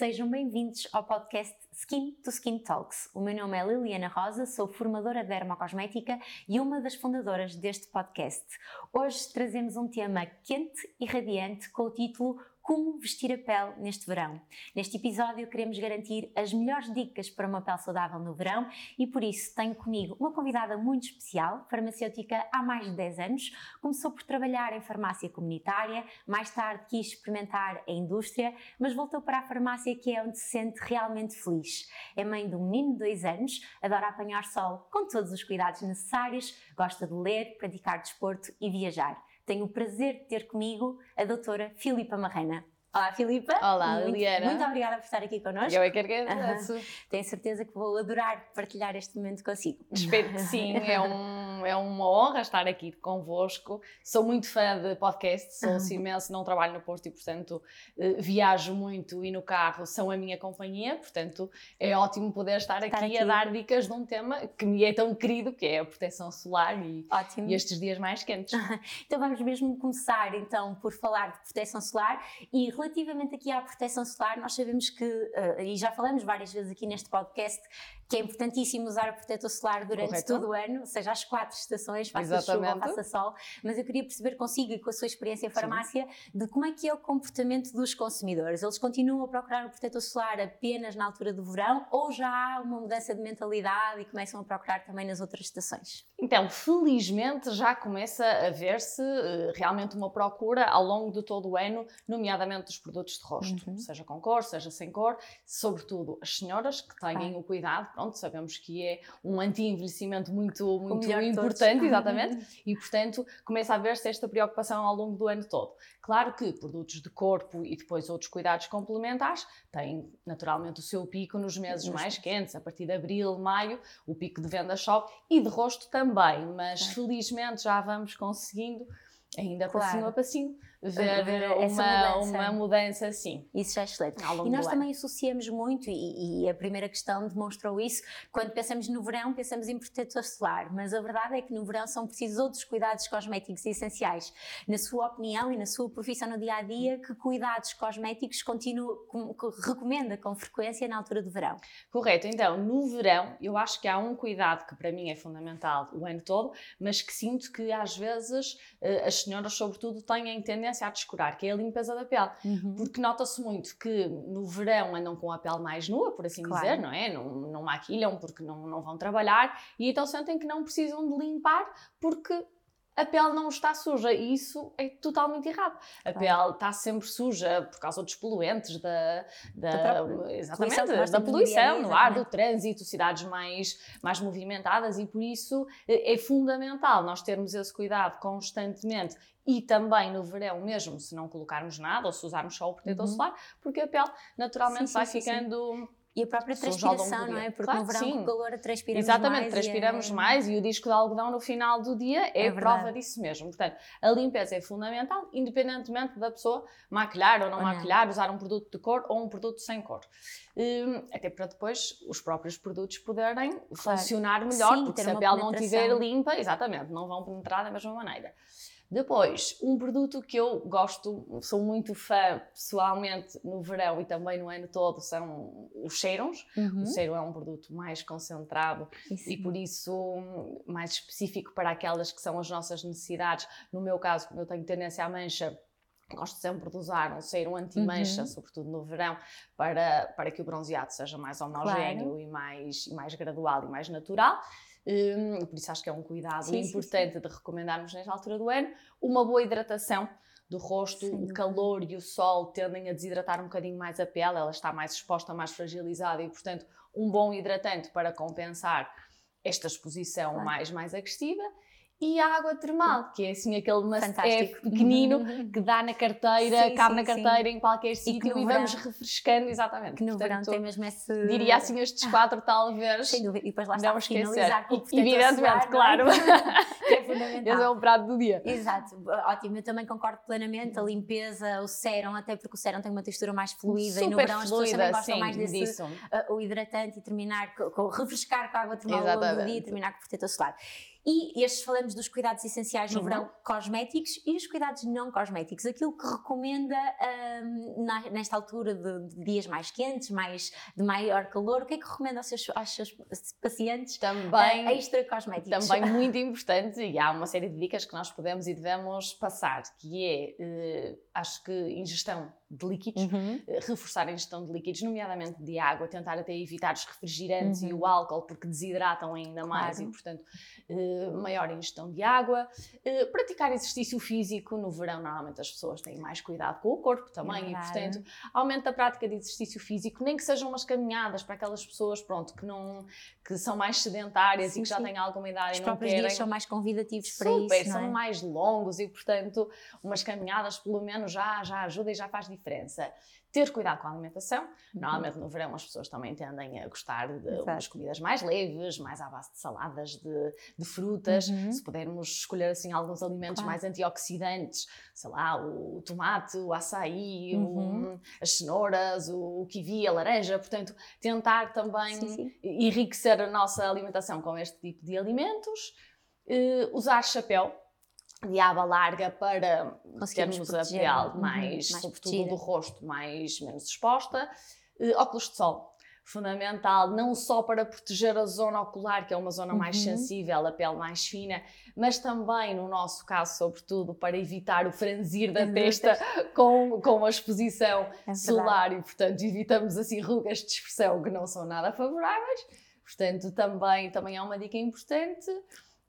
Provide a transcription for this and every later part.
Sejam bem-vindos ao podcast Skin to Skin Talks. O meu nome é Liliana Rosa, sou formadora de dermocosmética e uma das fundadoras deste podcast. Hoje trazemos um tema quente e radiante com o título como vestir a pele neste verão. Neste episódio queremos garantir as melhores dicas para uma pele saudável no verão e por isso tenho comigo uma convidada muito especial, farmacêutica há mais de 10 anos, começou por trabalhar em farmácia comunitária, mais tarde quis experimentar a indústria, mas voltou para a farmácia que é onde se sente realmente feliz. É mãe de um menino de 2 anos, adora apanhar sol com todos os cuidados necessários, gosta de ler, praticar desporto e viajar tenho o prazer de ter comigo a doutora Filipa Marrena. Olá, Filipa. Olá, muito, Liliana. Muito obrigada por estar aqui connosco. Eu é que agradeço. Uhum. Tenho certeza que vou adorar partilhar este momento consigo. Espero que sim. É, um, é uma honra estar aqui convosco. Sou muito fã de podcast, sou uhum. imenso, não trabalho no Porto e, portanto, eh, viajo muito e no carro são a minha companhia. Portanto, é ótimo poder estar, estar aqui, aqui, a dar dicas de um tema que me é tão querido, que é a proteção solar e, e estes dias mais quentes. Então vamos mesmo começar então por falar de proteção solar e relativamente aqui à proteção solar, nós sabemos que, uh, e já falamos várias vezes aqui neste podcast, que é importantíssimo usar o protetor solar durante Correto. todo o ano, ou seja, as quatro estações, faça Exatamente. chuva, faça sol, mas eu queria perceber consigo e com a sua experiência em farmácia Sim. de como é que é o comportamento dos consumidores. Eles continuam a procurar o protetor solar apenas na altura do verão ou já há uma mudança de mentalidade e começam a procurar também nas outras estações? Então, felizmente já começa a ver-se uh, realmente uma procura ao longo de todo o ano, nomeadamente dos produtos de rosto, uhum. seja com cor, seja sem cor, sobretudo as senhoras que tenham o cuidado pronto, sabemos que é um anti-envelhecimento muito, muito importante, exatamente, e portanto começa a haver-se esta preocupação ao longo do ano todo. Claro que produtos de corpo e depois outros cuidados complementares têm naturalmente o seu pico nos meses mais quentes, a partir de abril, maio, o pico de venda sobe e de rosto também, mas felizmente já vamos conseguindo ainda claro. passinho a passinho ver, ver uma, mudança. uma mudança assim. Isso já é excelente. E nós também associamos muito, e, e, a primeira questão demonstrou isso, quando pensamos no verão, pensamos em protetor solar, mas a verdade é que no verão são precisos outros cuidados cosméticos essenciais. Na sua opinião e na sua profissão no dia a dia, que cuidados cosméticos continua, com, que recomenda com frequência na altura do verão? Correto, então no verão eu acho que há um cuidado que para mim é fundamental o ano todo, mas que sinto que às vezes eh, as senhoras, sobretudo, têm tendência tendência a descurar, que é a limpeza da pele. Uhum. Porque nota-se muito que no verão andam com a pele mais nua, por assim claro. dizer, não é? Não, não maquilham porque não, não vão trabalhar e então sentem que não precisam de limpar porque a pele não está suja. E isso é totalmente errado. A pele está sempre suja por causa dos poluentes, da, da, da exatamente, poluição, da poluição no ar, do trânsito, cidades mais, mais movimentadas. E por isso é, é fundamental nós termos esse cuidado constantemente. E também no verão mesmo, se não colocarmos nada ou se usarmos só o protetor uhum. solar, porque a pele naturalmente sim, vai sim, ficando... Sim e a própria transpiração, não é? Porque claro, no verão sim. com calor transpiramos Exatamente, mais. transpiramos é... mais e o disco de algodão no final do dia é, é prova disso mesmo. Portanto, a limpeza é fundamental, independentemente da pessoa maquilhar ou não ou maquilhar, não. usar um produto de cor ou um produto sem cor. Um, até para depois os próprios produtos poderem claro. funcionar melhor, sim, porque se a pele não estiver limpa, exatamente, não vão penetrar da mesma maneira. Depois, um produto que eu gosto, sou muito fã pessoalmente no verão e também no ano todo, são os serums. Uhum. O serum é um produto mais concentrado isso. e por isso mais específico para aquelas que são as nossas necessidades. No meu caso, como eu tenho tendência à mancha, Gosto sempre de usar um serum anti-mancha, uhum. sobretudo no verão, para, para que o bronzeado seja mais homogéneo claro. e, mais, e mais gradual e mais natural. Um, por isso acho que é um cuidado sim, importante sim, sim. de recomendarmos nesta altura do ano. Uma boa hidratação do rosto, o calor e o sol tendem a desidratar um bocadinho mais a pele, ela está mais exposta, mais fragilizada e, portanto, um bom hidratante para compensar esta exposição claro. mais, mais agressiva e a água termal, que é assim aquele é pequenino que dá na carteira, sim, cabe sim, na carteira sim. em qualquer sítio e, e vamos refrescando, exatamente. Que no Portanto, verão tem mesmo esse... Diria assim estes quatro talvez. Sem dúvida, e depois lá está finalizar com o Evidentemente, solar, claro. que é fundamental. Esse é o prato do dia. Exato, ótimo, eu também concordo plenamente, a limpeza, o sérum, até porque o sérum tem uma textura mais fluida Super e no verão fluida, as pessoas também gostam mais desse, disso. Uh, o hidratante e terminar, com, com refrescar com a água termal ao longo do dia e terminar com o protetor solar. E estes falamos dos cuidados essenciais no Uhum. verão, cosméticos e os cuidados não cosméticos, aquilo que recomenda hum, na- nesta altura de, de dias mais quentes, mais, de maior calor, o que é que recomenda aos seus, aos seus pacientes Também, eh, extra cosméticos? também muito importante, e há uma série de dicas que nós podemos e devemos passar, que é, eh, acho que ingestão de líquidos, Uhum. eh, reforçar a ingestão de líquidos, nomeadamente de água, tentar até evitar os refrigerantes e Uhum. o álcool, porque desidratam ainda mais Claro. e, portanto, eh, maior ingestão de água. Eh, praticar exercício físico no verão, normalmente as pessoas têm mais cuidado com o corpo também, e, verdade. portanto, aumenta a prática de exercício físico, nem que sejam umas caminhadas para aquelas pessoas, pronto, que não que são mais sedentárias Sim, e que já sim. têm alguma idade Os e não próprios querem dias são mais convidativos para Super, isso, não são é? mais longos e, portanto, umas caminhadas pelo menos já, já ajuda e já faz diferença. Ter cuidado com a alimentação. Normalmente no verão as pessoas também tendem a gostar de Exato. umas comidas mais leves, mais à base de saladas, de, de frutas. Uhum. Se pudermos escolher assim alguns alimentos Claro. mais antioxidantes, sei lá, o tomate, o açaí, o- Uhum. as cenouras, o, o kiwi, a laranja. Portanto, tentar também Sim, sim. enriquecer a nossa alimentação com este tipo de alimentos. Eh, usar chapéu de aba larga para termos a pele uhum, mais, mais sobretudo do rosto, mais menos exposta. Eh, óculos de sol, fundamental, não só para proteger a zona ocular, que é uma zona mais Uhum. sensível, a pele mais fina, mas também, no nosso caso, sobretudo, para evitar o franzir da testa com, com a exposição É solar e, portanto, evitamos assim rugas de expressão que não são nada favoráveis. Portanto, também, também é uma dica importante.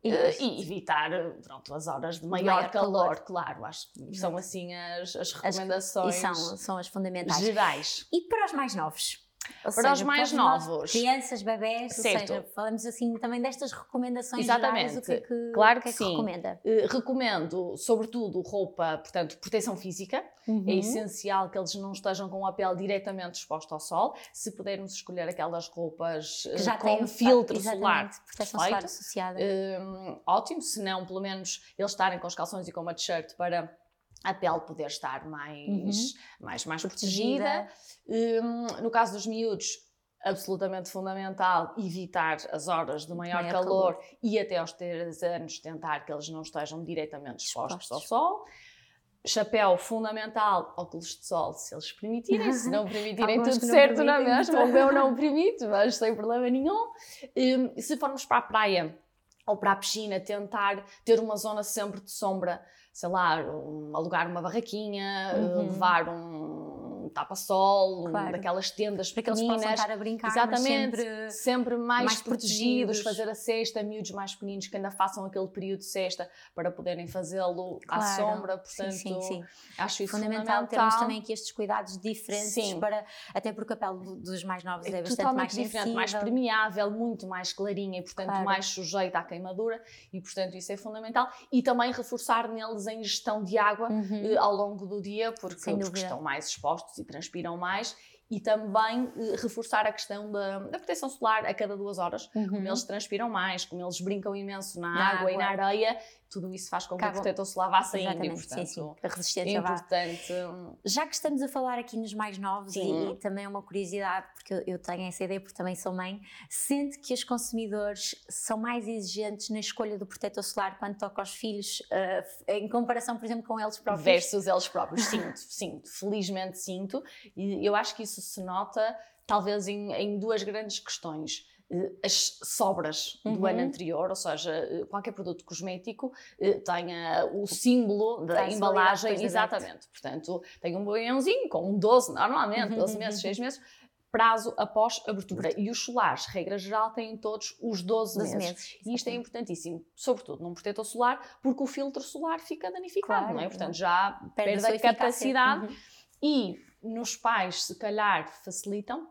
E- Eh, E evitar pronto, as horas de maior, Maior calor, calor. claro. Acho que são assim as, as E recomendações são, são as fundamentais. gerais. E para os mais novos? Ou Para os seja, mais nós, novos. crianças, bebés, ou Certo. seja, falamos assim também destas recomendações Exatamente. gerais, o que é que, Claro o que, é que que sim. recomenda? Eh, recomendo, sobretudo, roupa, portanto, proteção física. Uhum. É essencial que eles não estejam com a pele diretamente exposta ao sol. Se pudermos escolher aquelas roupas eh, Que já com filtro exatamente, solar, proteção perfeito. solar associada. Hum, ótimo, se não, pelo menos eles estarem com os calções e com uma t-shirt para a pele poder estar mais, Uhum. mais, mais protegida. Hum, no caso dos miúdos, absolutamente fundamental evitar as horas de maior, Maior calor, e até aos 3 anos tentar que eles não estejam diretamente expostos, Expostos. ao sol. Chapéu fundamental, óculos de sol, se eles permitirem, se não permitirem, tudo não certo, não é permitem, mesmo? muito O meu não permite, mas sem problema nenhum. Hum, se formos para a praia ou para a piscina, tentar ter uma zona sempre de sombra, sei lá, um- alugar uma barraquinha, Uhum. levar um tapa-sol, Claro. daquelas tendas para que eles possam pequeninas. estar a brincar, Exatamente, sempre... sempre mais, mais protegidos, protegidos. fazer a cesta, miúdos mais pequeninos que ainda façam aquele período de cesta para poderem fazê-lo à Claro. sombra, Sim, portanto, sim, sim. acho isso fundamental, fundamental. termos também aqui estes cuidados diferentes Sim. para até porque a pele do- dos mais novos é, é bastante mais diferente, mais sensível. permeável, muito mais clarinha e, portanto, Claro. mais sujeita à queimadura e, portanto, isso é fundamental. E também reforçar neles a ingestão de água Uhum. eh, ao longo do dia, porque, porque estão mais expostos e transpiram mais. E também eh, reforçar a questão da, da proteção solar a cada duas horas. Uhum. Como eles transpiram mais, como eles brincam imenso na, Na água, e na água. areia, tudo isso faz com que Acabam- o protetor solar vá saindo. E, portanto, sim, sim. A resistência vá. importante. hum, Já que estamos a falar aqui nos mais novos e, Sim. e também é uma curiosidade, porque eu- eu tenho essa ideia porque também sou mãe, sente que os consumidores são mais exigentes na escolha do protetor solar quando toca aos filhos, eh, em comparação, por exemplo, com eles próprios? versus eles próprios. Sinto, sinto, felizmente sinto. E eu acho que isso se nota talvez em, em duas grandes questões. Eh, As sobras do Uhum. ano anterior, ou seja, eh, qualquer produto cosmético eh, tenha o símbolo da Traz embalagem, exatamente. Portanto, tem um boiãozinho com um 12, normalmente, 12 meses, 6 meses, prazo após abertura. E os solares, regra geral, têm todos os 12, 12 meses. meses. E isto é importantíssimo, sobretudo num protetor solar, porque o filtro solar fica danificado, Claro, não é? claro. Portanto, já Perde a perde a capacidade. Uhum. E nos pais, se calhar, facilitam.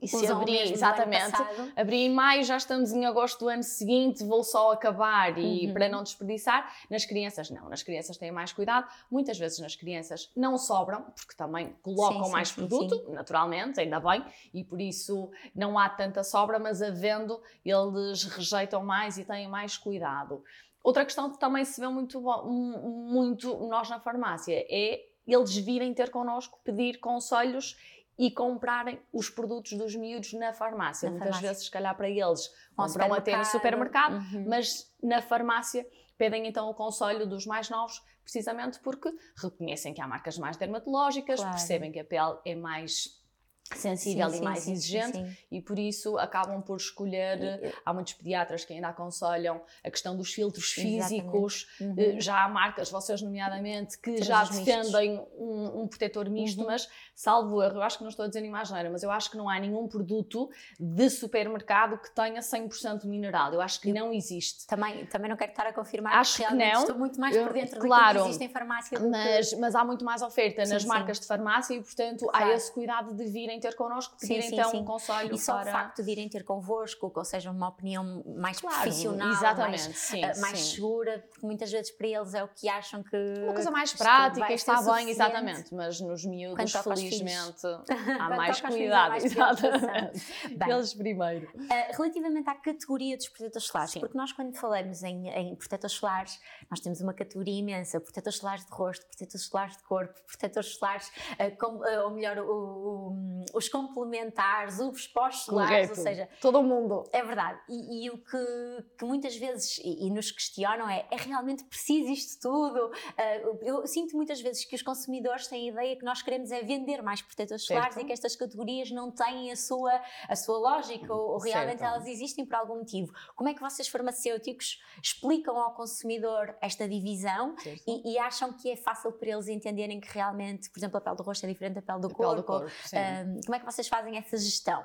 E se ano exatamente, abrir em maio, já estamos em agosto do ano seguinte, vou só acabar e Uhum. para não desperdiçar. Nas crianças, não. Nas crianças têm mais cuidado. Muitas vezes nas crianças não sobram, porque também colocam Sim, sim, mais sim, produto, naturalmente, ainda bem, e por isso não há tanta sobra, mas havendo, eles rejeitam mais e têm mais cuidado. Outra questão que também se vê muito, muito nós na farmácia é eles virem ter connosco, pedir conselhos e comprarem os produtos dos miúdos na farmácia. Na Muitas farmácia. vezes, se calhar, para eles, compram até no supermercado, uhum. mas na farmácia pedem então o conselho dos mais novos, precisamente porque reconhecem que há marcas mais dermatológicas, claro. percebem que a pele é mais sensível sim, e sim, mais sim, exigente e por isso acabam por escolher e, há muitos pediatras que ainda aconselham a questão dos filtros físicos uhum. Eh, já há marcas, vocês nomeadamente que já defendem um, um, protetor misto, uhum. mas salvo erro, eu acho que não estou a dizer nenhuma asneira, mas eu acho que não há nenhum produto de supermercado que tenha 100% mineral, eu acho que não existe. Também, também não quero estar a confirmar acho que não. estou muito mais por dentro claro, que existe em farmácia mas, que... mas há muito mais oferta nas marcas de farmácia e portanto claro. há esse cuidado de virem virem ter connosco, pedir sim, então sim. um conselho E só para... o facto de irem ter convosco, ou seja, uma opinião mais claro, profissional, exatamente, mais, sim, uh, mais segura, porque muitas vezes para eles é o que acham que... Uma coisa mais prática, está bem, exatamente, mas nos miúdos, felizmente, há mais cuidado, exatamente. Eles primeiro. Uh, relativamente à categoria dos protetores solares, porque nós quando falamos em, em protetores solares, nós temos uma categoria imensa, protetores solares de rosto, protetores solares de corpo, protetores solares, uh, com, ou melhor, o, o os complementares, os pós-solares, ou seja... Todo mundo. É verdade. E, e o que, que, muitas vezes e, e, nos questionam é, é realmente preciso isto tudo? Uh, eu sinto muitas vezes que os consumidores têm a ideia que nós queremos é vender mais protetores solares e que estas categorias não têm a sua, a sua lógica ou, ou realmente certo. elas existem por algum motivo. Como é que vocês farmacêuticos explicam ao consumidor esta divisão e, e, acham que é fácil para eles entenderem que realmente, por exemplo, a pele do rosto é diferente da pele do corpo? Pele do corpo como é que vocês fazem essa gestão?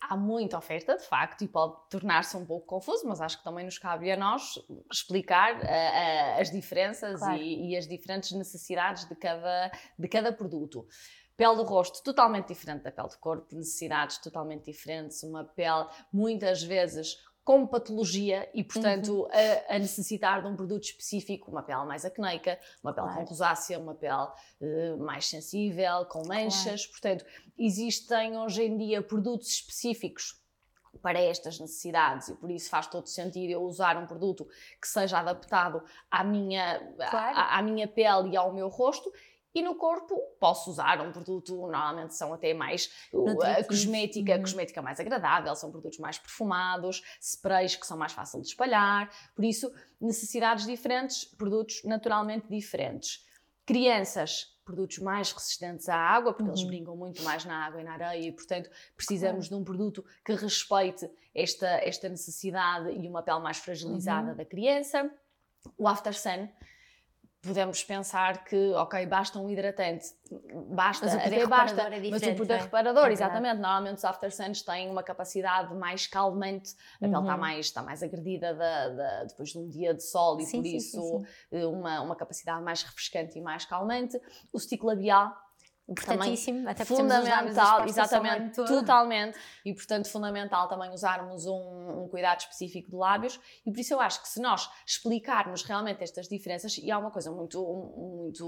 Há muita oferta, de facto, e pode tornar-se um pouco confuso, mas acho que também nos cabe a nós explicar uh, uh, as diferenças claro. e, e, as diferentes necessidades de cada, de cada produto. Pele do rosto totalmente diferente da pele do corpo, necessidades totalmente diferentes, uma pele muitas vezes com patologia e, portanto, uhum. a, a, necessitar de um produto específico, uma pele mais acneica, uma pele claro. com rosácea, uma pele uh, mais sensível, com manchas. Claro. Portanto, existem hoje em dia produtos específicos para estas necessidades e por isso faz todo sentido eu usar um produto que seja adaptado à minha, claro. à, à minha pele e ao meu rosto e no corpo posso usar um produto, normalmente são até mais a cosmética, uhum. cosmética mais agradável, são produtos mais perfumados, sprays que são mais fáceis de espalhar, por isso necessidades diferentes, produtos naturalmente diferentes. Crianças, produtos mais resistentes à água, porque uhum. eles brincam muito mais na água e na areia e, portanto, precisamos uhum. de um produto que respeite esta, esta necessidade e uma pele mais fragilizada uhum. da criança. O After Sun podemos pensar que, ok, basta um hidratante, basta, mas o até basta, é mas o poder é? reparador, é exatamente, normalmente os after suns têm uma capacidade mais calmante, a pele está uhum. mais, está mais agredida da, da, depois de um dia de sol e sim, por sim, isso sim, eh, uma, uma capacidade mais refrescante e mais calmante. O stick labial Importantíssimo, até fundamental, exatamente, totalmente, e portanto fundamental também usarmos um, um, cuidado específico de lábios e por isso eu acho que se nós explicarmos realmente estas diferenças, e há uma coisa muito, muito,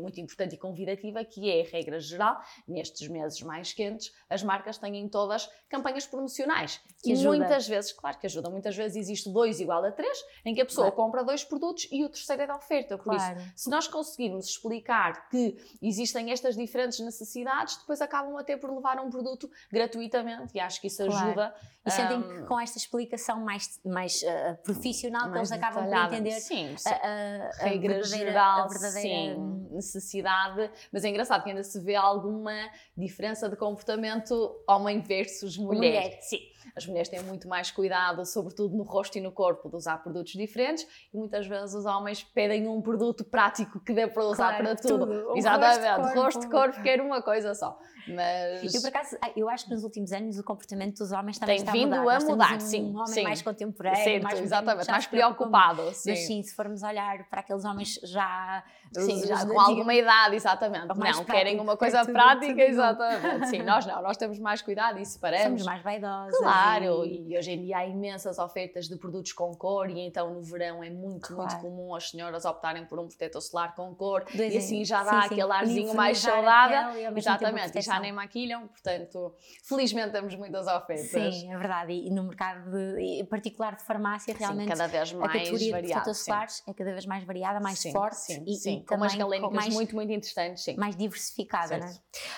muito importante e convidativa que é, regra geral, nestes meses mais quentes, as marcas têm todas campanhas promocionais que e ajuda. muitas vezes, claro que ajuda, muitas vezes existe dois igual a três, em que a pessoa claro. compra dois produtos e o terceiro é da oferta, por claro. isso, se nós conseguirmos explicar que existem estas estas diferentes necessidades, depois acabam até por levar um produto gratuitamente e acho que isso claro. ajuda. E sentem um, que com esta explicação mais, mais uh, profissional mais que eles acabam por entender sim, sim. A, a, a, regra geral, a verdadeira sim, necessidade, mas é engraçado que ainda se vê alguma diferença de comportamento homem versus mulher. mulher. Sim. As mulheres têm muito mais cuidado, sobretudo no rosto e no corpo, de usar produtos diferentes e muitas vezes os homens pedem um produto prático que dê para usar claro, para tudo. tudo. Exatamente, rosto, corpo, corpo, quer uma coisa só. Mas... Eu, por acaso, eu acho que nos últimos anos o comportamento dos homens também tem está vindo a mudar. a mudar, um sim. Um homem sim. mais contemporâneo, certo, mais, exatamente, mais preocupado. Sim. Mas sim, se formos olhar para aqueles homens já, sim, já com alguma idade, exatamente. Não, prático, querem uma coisa prática, exatamente. Sim, nós não, nós temos mais cuidado, isso paramos. Somos mais vaidosas. Claro Claro, e hoje em dia há imensas ofertas de produtos com cor e então no verão é muito, claro. muito comum as senhoras optarem por um protetor solar com cor Dois e assim já dá sim, aquele sim. arzinho mais saudável. Exatamente, e já nem maquilham, portanto, felizmente temos muitas ofertas. Sim, é verdade, e no mercado de, em particular de farmácia realmente sim, cada vez mais a categoria variado, de protetores solares é cada vez mais variada, mais forte sim, e, sim. e com umas galênicas mais, muito, muito interessantes, sim. Mais diversificada, não é?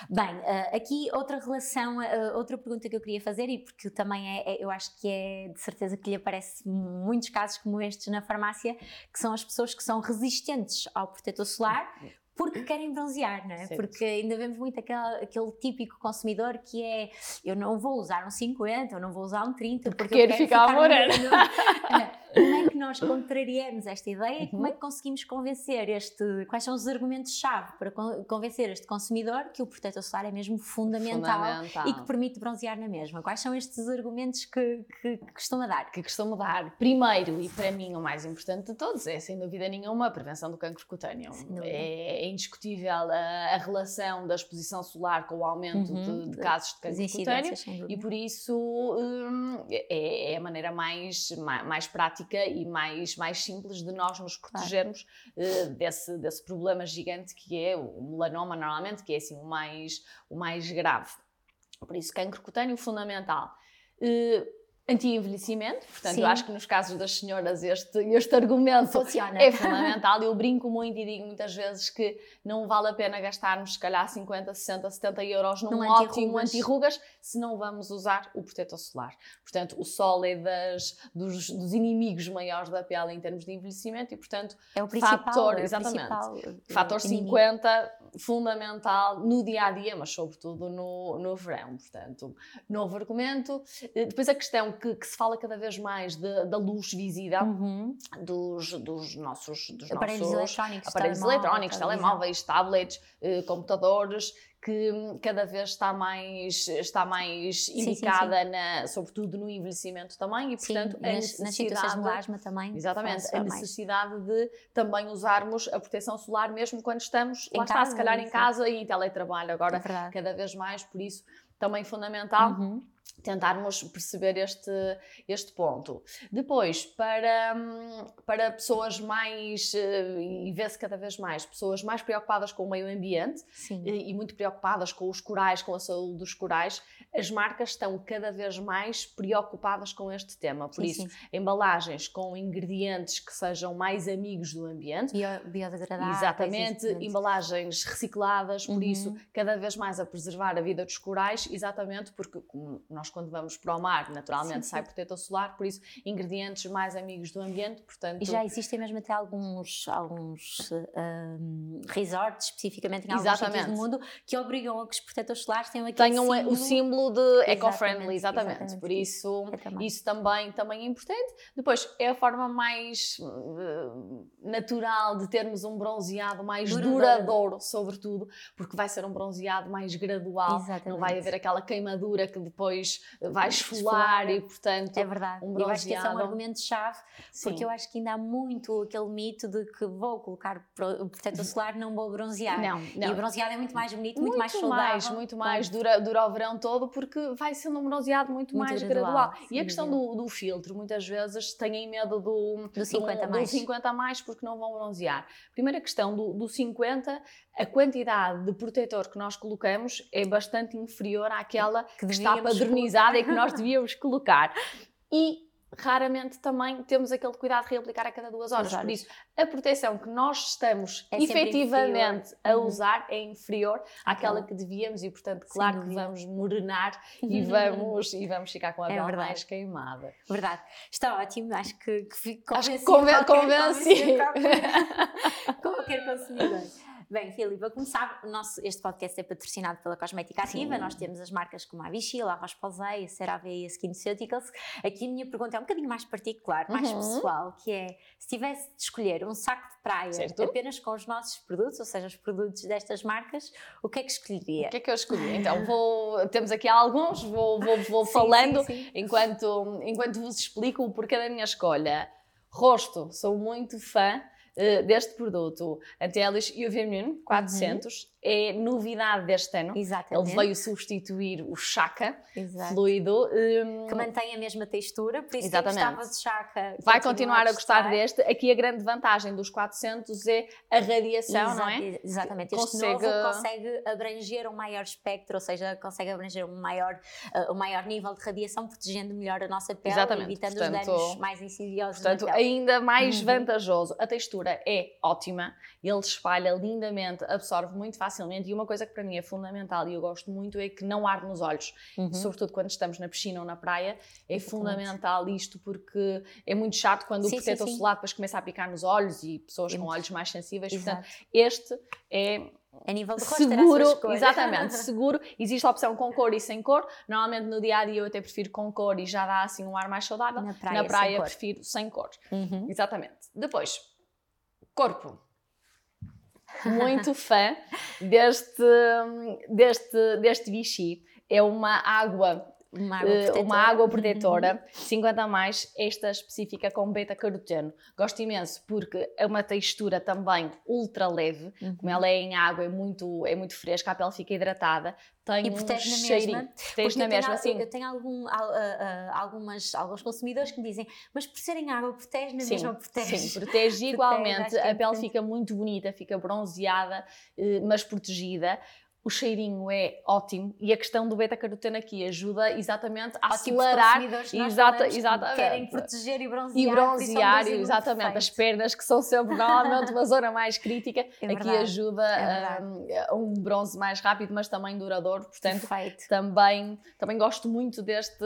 Bem, uh, aqui outra relação, uh, outra pergunta que eu queria fazer e porque também é, é, eu acho que é de certeza que lhe aparece muitos casos como estes na farmácia, que são as pessoas que são resistentes ao protetor solar porque querem bronzear, não é? Certo. Porque ainda vemos muito aquele, aquele típico consumidor que é eu não vou usar um 50, eu não vou usar um 30 porque, porque quero, quero ficar, ficar morena. Como é que nós contrariamos esta ideia? Uhum. Como é que conseguimos convencer este. Quais são os argumentos-chave para convencer este consumidor que o protetor solar é mesmo fundamental, fundamental, e que permite bronzear na mesma? Quais são estes argumentos que, que, que costumam dar? Que costumam dar. Primeiro, e para mim o mais importante de todos, é sem dúvida nenhuma a prevenção do cancro cutâneo. É, é, indiscutível a, a, relação da exposição solar com o aumento uhum. de, de, casos de cancro cutâneo e por isso hum, é, é a maneira mais, mais prática prática e mais, mais simples de nós nos protegermos claro. uh, desse, desse problema gigante que é o melanoma, normalmente, que é assim o mais, o mais grave. Por isso, cancro cutâneo fundamental. Uh, anti-envelhecimento, portanto, Sim. eu acho que nos casos das senhoras este, este argumento Funciona. é fundamental. Eu brinco muito e digo muitas vezes que não vale a pena gastarmos, se calhar, 50, 60, 70 euros num ótimo anti-rugas se não vamos usar o protetor solar. Portanto, o sol é das, dos, dos, inimigos maiores da pele em termos de envelhecimento e, portanto, é o principal, fator, é o exatamente, principal fator inimigo. 50 fundamental no dia a dia, mas sobretudo no, no verão. Portanto, novo argumento. Eh, depois a questão que, que se fala cada vez mais de, da luz visível uhum. dos, dos nossos dos aparelhos nossos eletrónicos, aparelhos telemóvel, eletrónicos, telemóveis, tablets, eh, computadores que cada vez está mais, está mais indicada, sim, sim. Na, sobretudo no envelhecimento também, e portanto a nas, necessidade... de melasma também. Exatamente, a necessidade mais. de também usarmos a proteção solar mesmo quando estamos, em lá casa, está, se calhar em casa e em teletrabalho agora, é cada vez mais, por isso também fundamental. Uhum tentarmos perceber este, este ponto. Depois, para, para pessoas mais, eh, e vê-se cada vez mais, pessoas mais preocupadas com o meio ambiente e, e, muito preocupadas com os corais, com a saúde dos corais, as marcas estão cada vez mais preocupadas com este tema. Por sim, isso, sim. embalagens com ingredientes que sejam mais amigos do ambiente. Bio, biodegradáveis. Exatamente, embalagens recicladas, por uhum. isso, cada vez mais a preservar a vida dos corais, exatamente porque, como nós quando vamos para o mar, naturalmente sim, sai protetor solar, por isso ingredientes mais amigos do ambiente, portanto... E já existem mesmo até alguns, alguns um, resorts, especificamente em alguns exatamente. do mundo, que obrigam a que os protetores solares tenham aquele Tenham símbolo... o símbolo de eco-friendly, exatamente, exatamente, por isso também. isso também, também é importante. Depois, é a forma mais uh, natural de termos um bronzeado mais duradouro, duradouro, sobretudo, porque vai ser um bronzeado mais gradual, exatamente. não vai haver aquela queimadura que depois depois vai esfolar e, portanto, é verdade. Um eu acho que esse é um argumento-chave, porque eu acho que ainda há muito aquele mito de que vou colocar protetor solar, não vou bronzear. Não, não. E o bronzeado é muito mais bonito, muito, muito mais saudável. Mais, muito mais, dura, dura o verão todo, porque vai sendo um bronzeado muito, muito mais gradual. gradual. E a questão do, do, filtro, muitas vezes têm medo do, do 50 do, mais. Do 50 mais porque não vão bronzear. Primeira questão do, do 50, a quantidade de protetor que nós colocamos é bastante inferior àquela que, que está padronizada e que nós devíamos colocar. E raramente também temos aquele cuidado de reaplicar a cada duas horas. Por isso, a proteção que nós estamos é efetivamente a uhum. usar é inferior àquela que devíamos e, portanto, claro que vamos morenar e vamos, e vamos ficar com a pele é mais queimada. Verdade. Está ótimo, acho que, que convenci, qualquer, convenci. qualquer consumidor. Bem, Filipe, a começar, o nosso, este podcast é patrocinado pela Cosmética Ativa, Sim. nós temos as marcas como a Vichy, a Roche-Posay, a CeraVe e a SkinCeuticals. Aqui a minha pergunta é um bocadinho mais particular, mais uhum. pessoal, que é, se tivesse de escolher um saco de praia certo. apenas com os nossos produtos, ou seja, os produtos destas marcas, o que é que escolheria? O que é que eu escolhi? Então, vou, temos aqui alguns, vou, vou, vou sim, falando sim, sim. Enquanto, enquanto vos explico o porquê da minha escolha. Rosto, sou muito fã uh, deste produto, Anti-Hélice UV Immune 400, uhum é novidade deste ano. Exatamente. Ele veio substituir o chaca Exato. fluido. Um, que mantém a mesma textura, por isso Exatamente. quem gostava de chaca... Vai continuar a gostar, a gostar deste. Aqui a grande vantagem dos 400 é a radiação, Exato, não é? Exatamente. Este consegue... novo consegue abranger um maior espectro, ou seja, consegue abranger um maior, uh, um maior nível de radiação, protegendo melhor a nossa pele Exatamente. evitando portanto, os danos mais insidiosos Portanto, ainda mais uhum. vantajoso. A textura é ótima, ele espalha lindamente, absorve muito facilmente. E uma coisa que para mim é fundamental e eu gosto muito é que não arde nos olhos, uhum. sobretudo quando estamos na piscina ou na praia. É fundamental isto porque é muito chato quando sim, o protetor solar depois começa a picar nos olhos e pessoas é com olhos mais sensíveis. Exato. Portanto, este é a nível de seguro, exatamente, seguro. Existe a opção com cor e sem cor. Normalmente no dia a dia eu até prefiro com cor e já dá assim um ar mais saudável. Na praia, Na praia sem prefiro sem cor. Uhum. Exatamente. Depois, corpo muito fã deste, deste, deste Vichy. É uma água uma água protetora, uma água protetora 50 a mais, esta específica com beta-caroteno. Gosto imenso porque é uma textura também ultra leve, uhum. como ela é em água, é muito, é muito fresca, a pele fica hidratada, tem e protege um na cheirinho. mesma. Protege na mesma, sim. Eu tenho algum, uh, uh, algumas, alguns consumidores que me dizem, mas por ser em água protege na sim, mesma? Protege. Sim, protege igualmente. Protege, a pele fica muito bonita, fica bronzeada, mas protegida o cheirinho é ótimo e a questão do beta-caroteno aqui ajuda exatamente a acelerar exata, exatamente. querem proteger e bronzear, e bronzear exatamente. As pernas que são sempre normalmente uma zona mais crítica é aqui ajuda é a, a, um bronze mais rápido mas também duradouro portanto Perfeito. também também gosto muito deste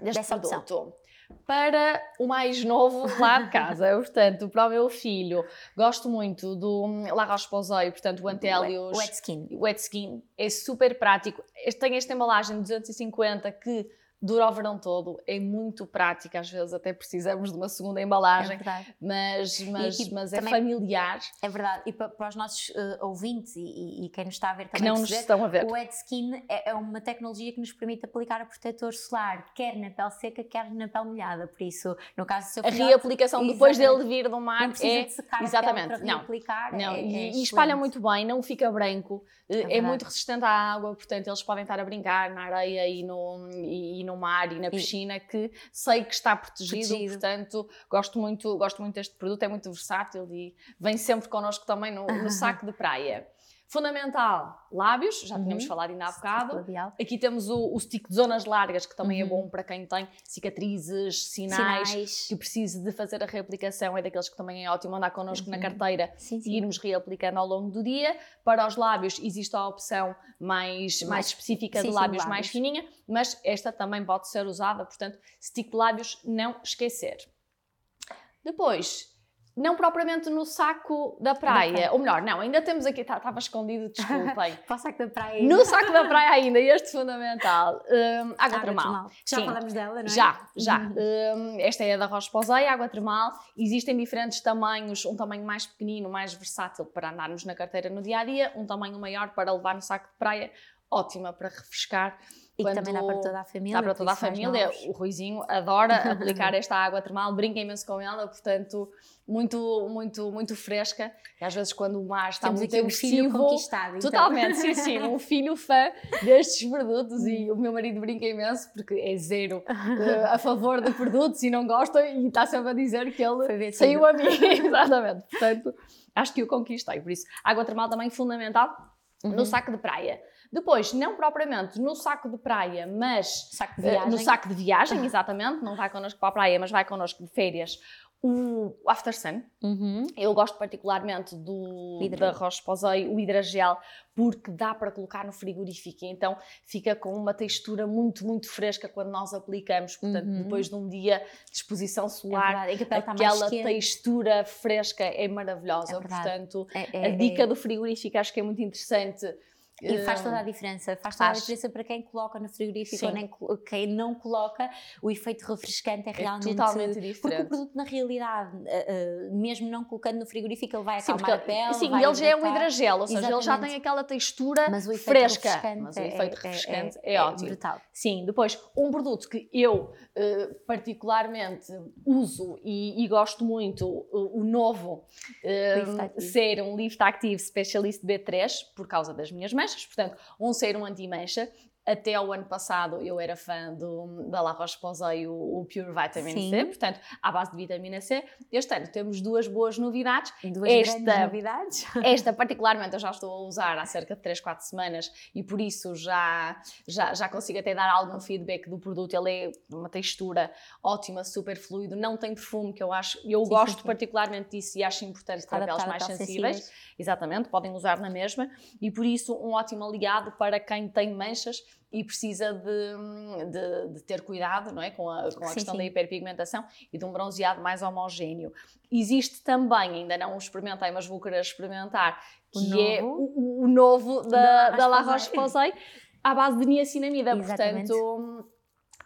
deste Dessa produto. opção para o mais novo lá de casa, portanto, para o meu filho. Gosto muito do La Roche-Posay, portanto, o Antelios... Wet Skin. Wet Skin, é super prático. Tem esta embalagem de 250 que dura o verão todo, é muito prática, às vezes até precisamos de uma segunda embalagem, é mas, mas, mas é familiar. É verdade, e para, para os nossos uh, ouvintes e, e, quem nos está a ver também, que não nos estão a ver. o Wet Skin é, é, uma tecnologia que nos permite aplicar o protetor solar, quer na pele seca, quer na pele molhada, por isso, no caso do seu A filhote, reaplicação depois dele vir do mar não é... De secar exatamente, para reaplicar, não, não. É, e, é espalha muito bem, não fica branco, é, é muito resistente à água, portanto eles podem estar a brincar na areia e no, e no mar e na piscina, que sei que está protegido, protegido, portanto gosto muito, gosto muito deste produto, é muito versátil e vem sempre connosco também no, no saco de praia. Fundamental, lábios, já tínhamos uhum. falado ainda há bocado. Aqui temos o, o stick de zonas largas, que também é uhum. é bom para quem tem cicatrizes, sinais, sinais, que precise de fazer a reaplicação. É daqueles que também é ótimo andar connosco uhum. na carteira sim, sim. e irmos reaplicando ao longo do dia. Para os lábios, existe a opção mais, mais, mais específica sim, de lábios, lábios mais fininha, mas esta também pode ser usada, portanto, stick de lábios, não esquecer. Depois, não propriamente no saco da praia. Ou melhor, não, ainda temos aqui, estava tá, escondido, desculpem. Para o saco da praia ainda. No saco da praia ainda, este fundamental. Um, água, termal. termal. Já Sim. falamos dela, não é? Já, já. Uhum. Um, esta é a da Roche Posay, água termal. Existem diferentes tamanhos, um tamanho mais pequenino, mais versátil para andarmos na carteira no dia a dia, um tamanho maior para levar no saco de praia, ótima para refrescar. E que também dá para toda a família. Dá para toda a família. O Ruizinho adora aplicar esta água termal, brinca imenso com ela, portanto, muito, muito, muito fresca. E às vezes, quando o mar está Temos muito aqui um filho conquistado. Então. Totalmente, sim, sim. Um filho fã destes produtos e o meu marido brinca imenso porque é zero uh, a favor de produtos e não gosta e está sempre a dizer que ele saiu a mim. Exatamente. Portanto, acho que o conquistei. Por isso, água termal também fundamental uhum. no saco de praia. Depois, não propriamente no saco de praia, mas saco uh, no saco de viagem, exatamente, não vai connosco para a praia, mas vai connosco de férias, o After Sun. Uhum. Eu gosto particularmente do da Roche Posay, o hidragel, porque dá para colocar no frigorífico, então fica com uma textura muito, muito fresca quando nós aplicamos. Portanto, uhum. depois de um dia de exposição solar, é aquela textura fresca é maravilhosa. É Portanto, é, é, a dica é. do frigorífico acho que é muito interessante E faz toda a diferença. Faz toda a diferença para quem coloca no frigorífico Sim. ou nem, quem não coloca. O efeito refrescante é, é realmente. É totalmente diferente. Porque o produto, na realidade, uh, uh, mesmo não colocando no frigorífico, ele vai acalmar sim, porque, a pele. Sim, ele já é um hidrogel, ou seja, Exatamente. ele já tem aquela textura mas fresca. Mas o é, efeito é, refrescante é, é, é ótimo. Brutal. Sim, depois, um produto que eu uh, particularmente uso e, e gosto muito, o, o novo, ser um Lift Active Specialist B3, por causa das minhas manchas, portanto, um serum anti-mancha até ao ano passado eu era fã do, da La Roche-Posay, o, o, Pure Vitamin Sim. C, portanto, à base de vitamina C. Este ano temos duas boas novidades. Duas esta, novidades. Esta, particularmente, eu já estou a usar há cerca de 3, 4 semanas e por isso já, já, já consigo até dar algum feedback do produto. Ele é uma textura ótima, super fluido, não tem perfume, que eu acho, eu sim, gosto sim, particularmente disso e acho importante para peles mais sensíveis. sensíveis. Exatamente, podem usar na mesma e por isso um ótimo aliado para quem tem manchas e precisa de, de, de, ter cuidado não é? com a, com a sim, questão sim. da hiperpigmentação e de um bronzeado mais homogéneo. Existe também, ainda não o experimentei, mas vou querer experimentar, que é o, o, novo da, da La Roche-Posay, à base de niacinamida, Exatamente. portanto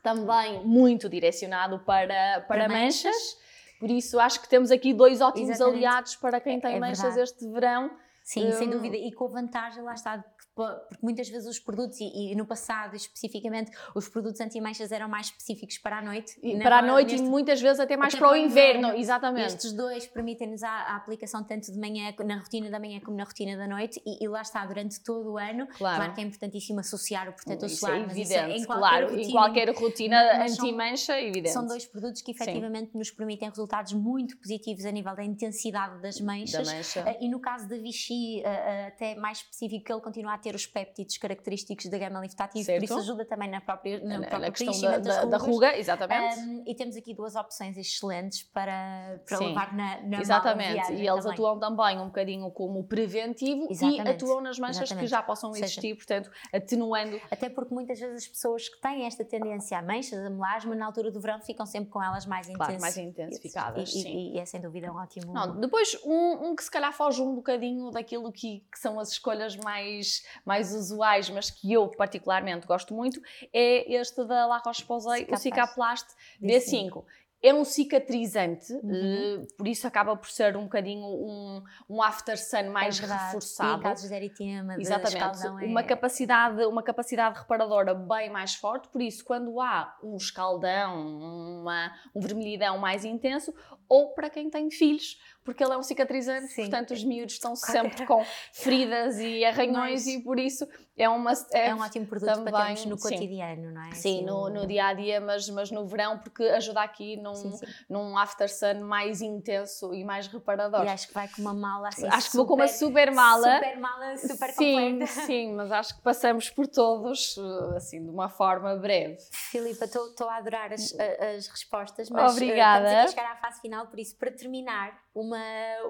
também muito direcionado para, para, para manchas. manchas. Por isso acho que temos aqui dois ótimos Exatamente. aliados para quem tem é manchas verdade. este verão. Sim, um, sem dúvida. E com a vantagem, lá está, porque muitas vezes os produtos, e, e, no passado especificamente, os produtos anti-manchas eram mais específicos para a noite. para a noite neste, e muitas vezes até mais até para o inverno, inverno, exatamente. Estes dois permitem-nos a, a, aplicação tanto de manhã, na rotina da manhã como na rotina da noite e, e lá está, durante todo o ano. Claro, claro que é importantíssimo associar o protetor é solar. É evidente, é, em claro, rotina, em qualquer rotina anti-mancha, é evidente. São dois produtos que efetivamente Sim. nos permitem resultados muito positivos a nível da intensidade das manchas. Da mancha. Eh, e no caso da Vichy, eh, eh, até mais específico, que ele continua a ter os péptidos característicos da gama liftativa, por isso ajuda também na própria, na, na, na questão da, da, da, ruga, exatamente. Um, e temos aqui duas opções excelentes para, para levar na, na Exatamente, e eles também. atuam também um bocadinho como preventivo exatamente. e atuam nas manchas exatamente. que já possam existir, Seja, portanto, atenuando. Até porque muitas vezes as pessoas que têm esta tendência a manchas, a melasma, na altura do verão ficam sempre com elas mais claro, mais intensificadas. E, e, e, é sem dúvida um ótimo. Não, depois, um, um, que se calhar foge um bocadinho daquilo que, que são as escolhas mais, mais usuais, mas que eu particularmente gosto muito, é este da La Roche-Posay, o Cicaplast B5 é um cicatrizante, uhum. uh, por isso acaba por ser um bocadinho um, um after sun mais é reforçado. E casos de eritema, de Exatamente. É... Uma, capacidade, uma capacidade reparadora bem mais forte, por isso, quando há um escaldão, uma, um vermelhidão mais intenso, ou para quem tem filhos, porque ele é um cicatrizante, Sim. portanto os miúdos estão sempre com feridas e arranhões Mas... e por isso é uma é, é um ótimo produto também, para termos no cotidiano, não é? Sim, no, no, dia a dia, mas, mas no verão, porque ajuda aqui num, sim, sim. num after sun mais intenso e mais reparador. E acho que vai com uma mala assim. Acho super, que vou com uma super mala. Super mala, super sim, completa. Sim, mas acho que passamos por todos assim de uma forma breve. Filipa, estou a adorar as, as respostas, mas Obrigada. Uh, estamos a chegar à fase final, por isso, para terminar, uma,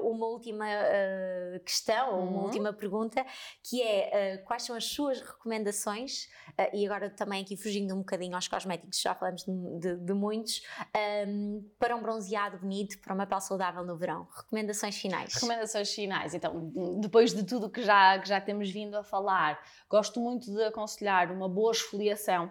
uma última uh, questão, uhum. uma última pergunta, que é uh, quais são as suas recomendações, uh, e agora também aqui fugindo um bocadinho aos cosméticos, já falamos de, de, de muitos, um, para um bronzeado bonito, para uma pele saudável no verão. Recomendações finais. Recomendações finais. Então, depois de tudo que já, que já temos vindo a falar, gosto muito de aconselhar uma boa esfoliação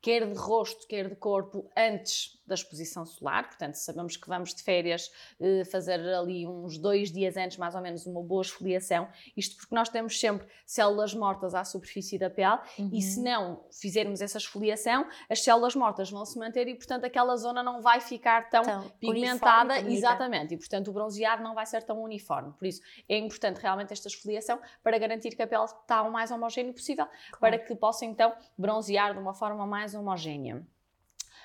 quer de rosto, quer de corpo, antes da exposição solar. Portanto, sabemos que vamos de férias eh, fazer ali uns dois dias antes, mais ou menos, uma boa esfoliação. Isto porque nós temos sempre células mortas à superfície da pele uhum. e se não fizermos essa esfoliação, as células mortas vão se manter e, portanto, aquela zona não vai ficar tão então, pigmentada. Uniforme, exatamente. E, portanto, o bronzeado não vai ser tão uniforme. Por isso, é importante realmente esta esfoliação para garantir que a pele está o mais homogénea possível, claro. para que possa, então, bronzear de uma forma mais mais homogénea.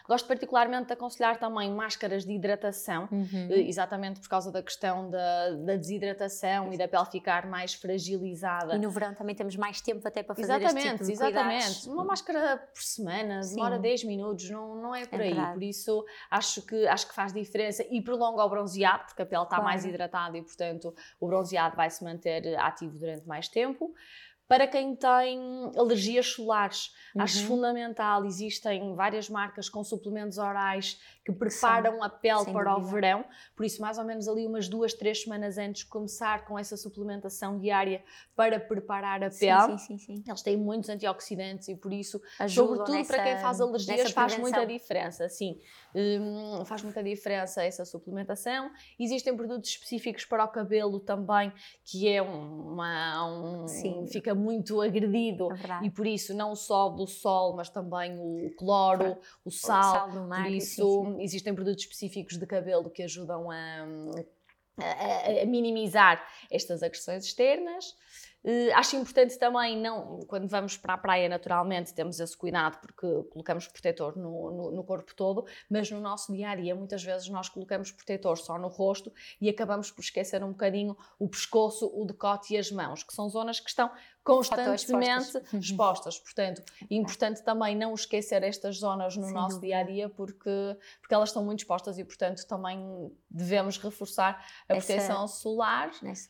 Gosto particularmente de aconselhar também máscaras de hidratação, uhum. Eh, exatamente por causa da questão da, da, desidratação e da pele ficar mais fragilizada. E no verão também temos mais tempo até para fazer exatamente, este tipo de Exatamente, exatamente. Uma máscara por semana, demora Sim. 10 minutos, não, não é por é aí. Verdade. Por isso acho que, acho que faz diferença e prolonga o bronzeado, porque a pele está claro. mais hidratada e, portanto, o bronzeado vai se manter ativo durante mais tempo. Para quem tem alergias solares, uhum. acho fundamental. Existem várias marcas com suplementos orais que preparam Sim, a pele para dúvida. o verão, por isso, mais ou menos ali umas duas, três semanas antes de começar com essa suplementação diária para preparar a pele. Sim, sim, sim, Eles têm muitos antioxidantes e por isso, Ajudam sobretudo nessa, para quem faz alergias, faz muita diferença. Sim, hum, faz muita diferença essa suplementação. Existem produtos específicos para o cabelo também, que é uma, um, Sim. fica muito agredido é e por isso não só do sol, mas também o cloro, o sal, o sal do mar, por isso sim, sim. existem produtos específicos de cabelo que ajudam a, a, a minimizar estas agressões externas. Uh, acho importante também, não, quando vamos para a praia, naturalmente, temos esse cuidado porque colocamos protetor no, no, no, corpo todo, mas no nosso dia a dia, muitas vezes nós colocamos protetor só no rosto e acabamos por esquecer um bocadinho o pescoço, o decote e as mãos, que são zonas que estão constantemente expostas. expostas. Portanto, é importante também não esquecer estas zonas no Sim, nosso dia a dia porque, porque elas estão muito expostas e, portanto, também devemos reforçar a proteção Essa, solar. Nessa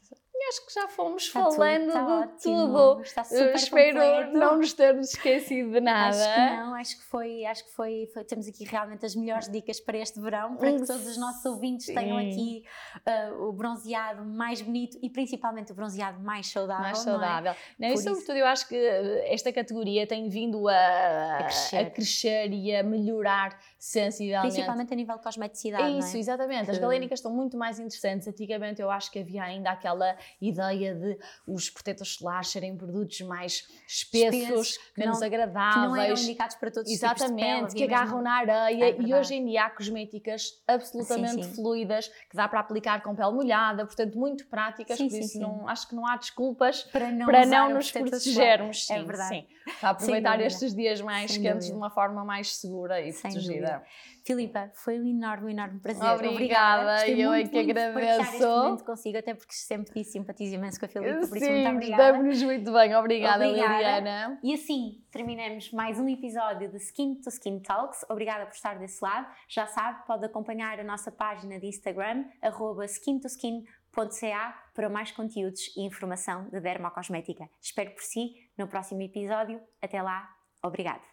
acho que já fomos está falando tudo, de tudo. Está super Espero completo. não nos termos esquecido de nada. Acho que não, acho que foi, acho que foi, foi temos aqui realmente as melhores dicas para este verão, para que todos os nossos ouvintes Sim. tenham aqui uh, o bronzeado mais bonito e principalmente o bronzeado mais saudável. Mais saudável. Não é? Não, e sobretudo eu acho que esta categoria tem vindo a, a, crescer. a crescer. e a melhorar sensivelmente. Principalmente a nível de cosmeticidade. Isso, é? exatamente. Que... As galénicas estão muito mais interessantes. Antigamente eu acho que havia ainda aquela ideia de os protetores solares serem produtos mais espessos, menos não, agradáveis. Que não eram indicados para todos Exatamente, os tipos de pele, que agarram mesmo... na areia. É e hoje em dia há cosméticas absolutamente sim, sim. fluidas, que dá para aplicar com pele molhada, portanto muito práticas, sim, por isso não, acho que não há desculpas para não, para não nos protegermos. É verdade. Para aproveitar estes dias mais quentes de uma forma mais segura e protegida. Filipa, foi um enorme, enorme prazer. Obrigada, e eu é que agradeço. este momento consigo, até porque sempre disse simpatizo imenso com a Filipa, por isso muito obrigada. Estamos muito bem, obrigada, obrigada, Liliana. E assim terminamos mais um episódio de Skin to Skin Talks. Obrigada por estar desse lado. Já sabe, pode acompanhar a nossa página de Instagram, arroba skintoskin.ca para mais conteúdos e informação de dermocosmética. Espero por si no próximo episódio. Até lá, obrigada.